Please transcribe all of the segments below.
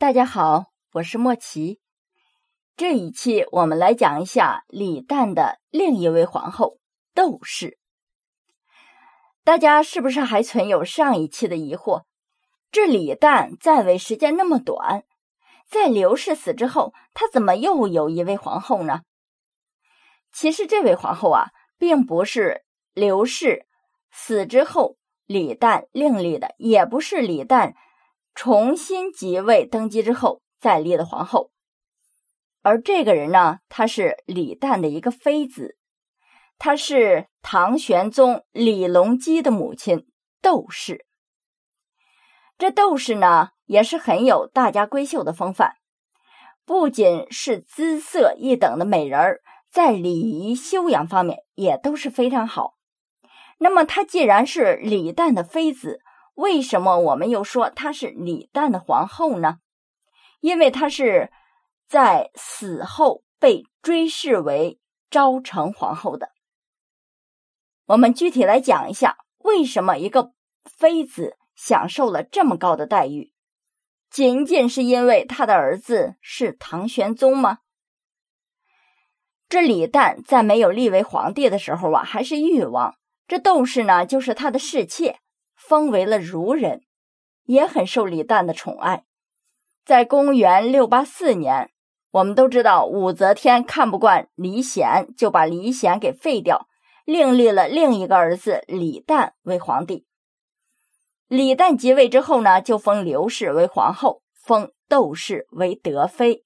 大家好，我是莫奇。这一期我们来讲一下李旦的另一位皇后窦氏。大家是不是还存有上一期的疑惑？这李旦在位时间那么短，在刘氏死之后，他怎么又有一位皇后呢？其实这位皇后啊，并不是刘氏死之后李旦另立的，也不是李旦。重新即位登基之后再立的皇后，而这个人呢，他是李旦的一个妃子，她是唐玄宗李隆基的母亲窦氏。这窦氏呢，也是很有大家闺秀的风范，不仅是姿色一等的美人儿，在礼仪修养方面也都是非常好。那么，她既然是李旦的妃子。为什么我们又说她是李旦的皇后呢？因为她是在死后被追谥为昭成皇后的。我们具体来讲一下，为什么一个妃子享受了这么高的待遇？仅仅是因为他的儿子是唐玄宗吗？这李旦在没有立为皇帝的时候啊，还是誉王。这窦氏呢，就是他的侍妾。封为了儒人，也很受李旦的宠爱。在公元六八四年，我们都知道武则天看不惯李显，就把李显给废掉，另立了另一个儿子李旦为皇帝。李旦即位之后呢，就封刘氏为皇后，封窦氏为德妃。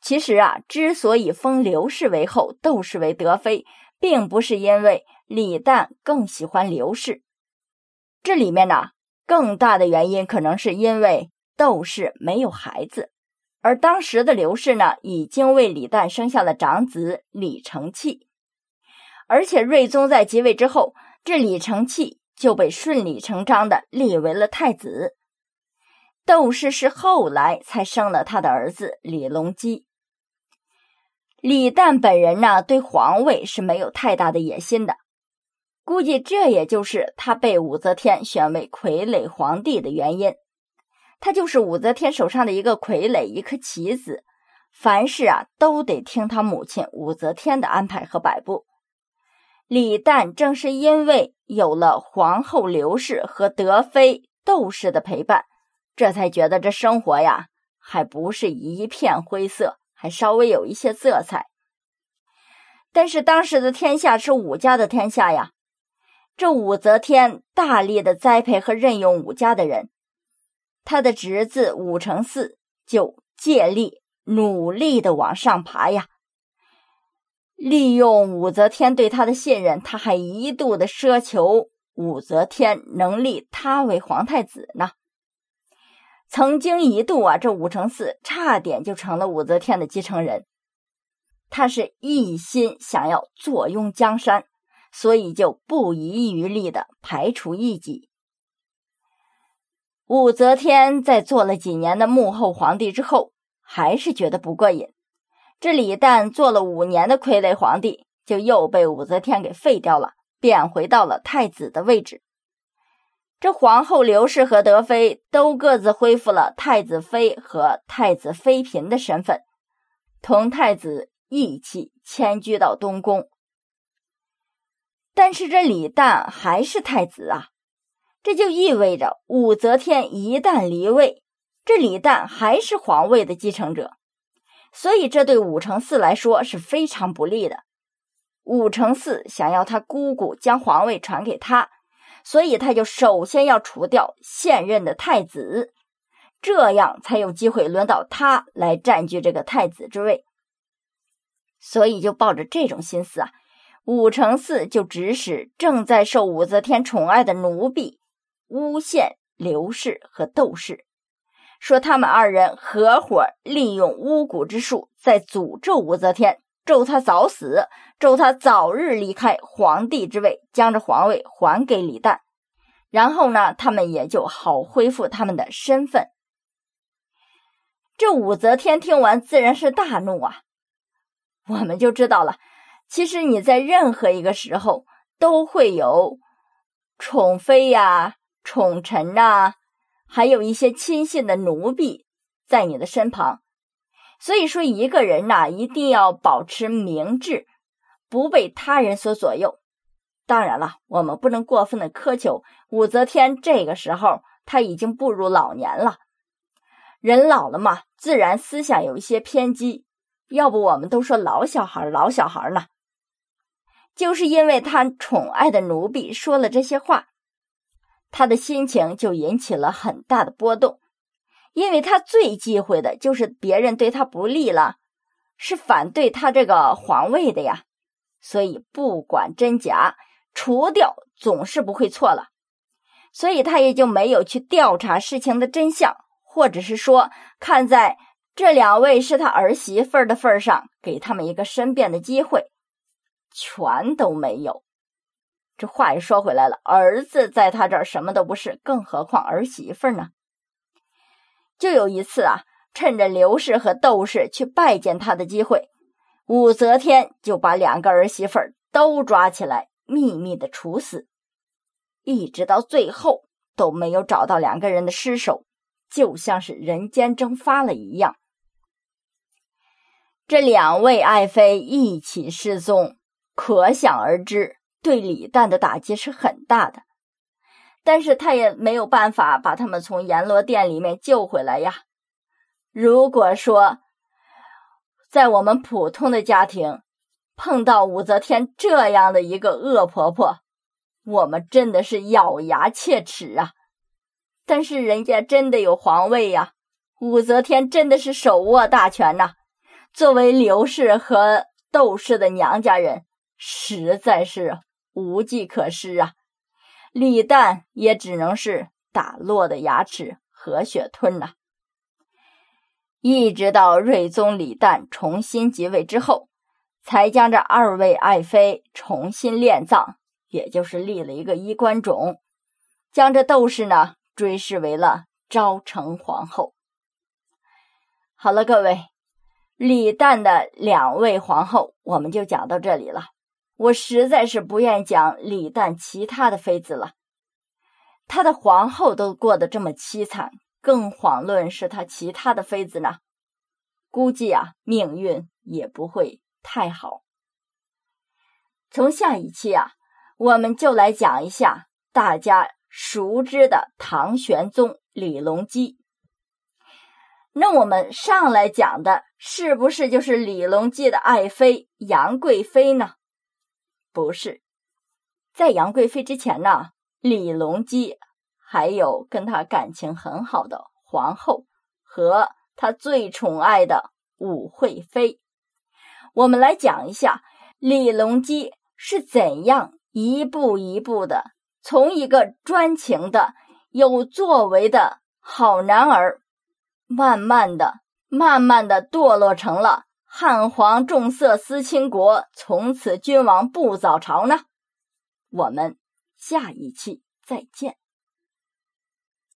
其实啊，之所以封刘氏为后，窦氏为德妃，并不是因为李旦更喜欢刘氏。这里面呢，更大的原因可能是因为窦氏没有孩子，而当时的刘氏呢，已经为李旦生下了长子李承器，而且睿宗在即位之后，这李承器就被顺理成章的立为了太子。窦氏是后来才生了他的儿子李隆基。李旦本人呢，对皇位是没有太大的野心的。估计这也就是他被武则天选为傀儡皇帝的原因。他就是武则天手上的一个傀儡，一颗棋子，凡事啊都得听他母亲武则天的安排和摆布。李旦正是因为有了皇后刘氏和德妃窦氏的陪伴，这才觉得这生活呀还不是一片灰色，还稍微有一些色彩。但是当时的天下是武家的天下呀。这武则天大力的栽培和任用武家的人，他的侄子武承嗣就借力努力的往上爬呀。利用武则天对他的信任，他还一度的奢求武则天能立他为皇太子呢。曾经一度啊，这武承嗣差点就成了武则天的继承人，他是一心想要坐拥江山。所以就不遗余力的排除异己。武则天在做了几年的幕后皇帝之后，还是觉得不过瘾。这李旦做了五年的傀儡皇帝，就又被武则天给废掉了，贬回到了太子的位置。这皇后刘氏和德妃都各自恢复了太子妃和太子妃嫔的身份，同太子一起迁居到东宫。但是这李旦还是太子啊，这就意味着武则天一旦离位，这李旦还是皇位的继承者，所以这对武承嗣来说是非常不利的。武承嗣想要他姑姑将皇位传给他，所以他就首先要除掉现任的太子，这样才有机会轮到他来占据这个太子之位。所以就抱着这种心思啊。武承嗣就指使正在受武则天宠爱的奴婢诬陷刘氏和窦氏，说他们二人合伙利用巫蛊之术，在诅咒武则天，咒她早死，咒她早日离开皇帝之位，将这皇位还给李旦。然后呢，他们也就好恢复他们的身份。这武则天听完自然是大怒啊，我们就知道了。其实你在任何一个时候都会有宠妃呀、宠臣呐，还有一些亲信的奴婢，在你的身旁。所以说，一个人呐，一定要保持明智，不被他人所左右。当然了，我们不能过分的苛求武则天。这个时候，他已经步入老年了，人老了嘛，自然思想有一些偏激。要不我们都说老小孩，老小孩呢，就是因为他宠爱的奴婢说了这些话，他的心情就引起了很大的波动。因为他最忌讳的就是别人对他不利了，是反对他这个皇位的呀，所以不管真假，除掉总是不会错了，所以他也就没有去调查事情的真相，或者是说看在。这两位是他儿媳妇的份上，给他们一个申辩的机会，全都没有。这话也说回来了，儿子在他这儿什么都不是，更何况儿媳妇呢？就有一次啊，趁着刘氏和窦氏去拜见他的机会，武则天就把两个儿媳妇都抓起来，秘密的处死，一直到最后都没有找到两个人的尸首，就像是人间蒸发了一样。这两位爱妃一起失踪，可想而知，对李旦的打击是很大的。但是他也没有办法把他们从阎罗殿里面救回来呀。如果说在我们普通的家庭碰到武则天这样的一个恶婆婆，我们真的是咬牙切齿啊。但是人家真的有皇位呀，武则天真的是手握大权呐。作为刘氏和窦氏的娘家人，实在是无计可施啊！李旦也只能是打落的牙齿和血吞呐。一直到睿宗李旦重新即位之后，才将这二位爱妃重新殓葬，也就是立了一个衣冠冢，将这窦氏呢追谥为了昭成皇后。好了，各位。李旦的两位皇后，我们就讲到这里了。我实在是不愿讲李旦其他的妃子了，他的皇后都过得这么凄惨，更遑论是他其他的妃子呢。估计啊，命运也不会太好。从下一期啊，我们就来讲一下大家熟知的唐玄宗李隆基。那我们上来讲的是不是就是李隆基的爱妃杨贵妃呢？不是，在杨贵妃之前呢，李隆基还有跟他感情很好的皇后和他最宠爱的武惠妃。我们来讲一下李隆基是怎样一步一步的从一个专情的有作为的好男儿。慢慢的，慢慢的堕落成了汉皇重色思倾国，从此君王不早朝呢。我们下一期再见。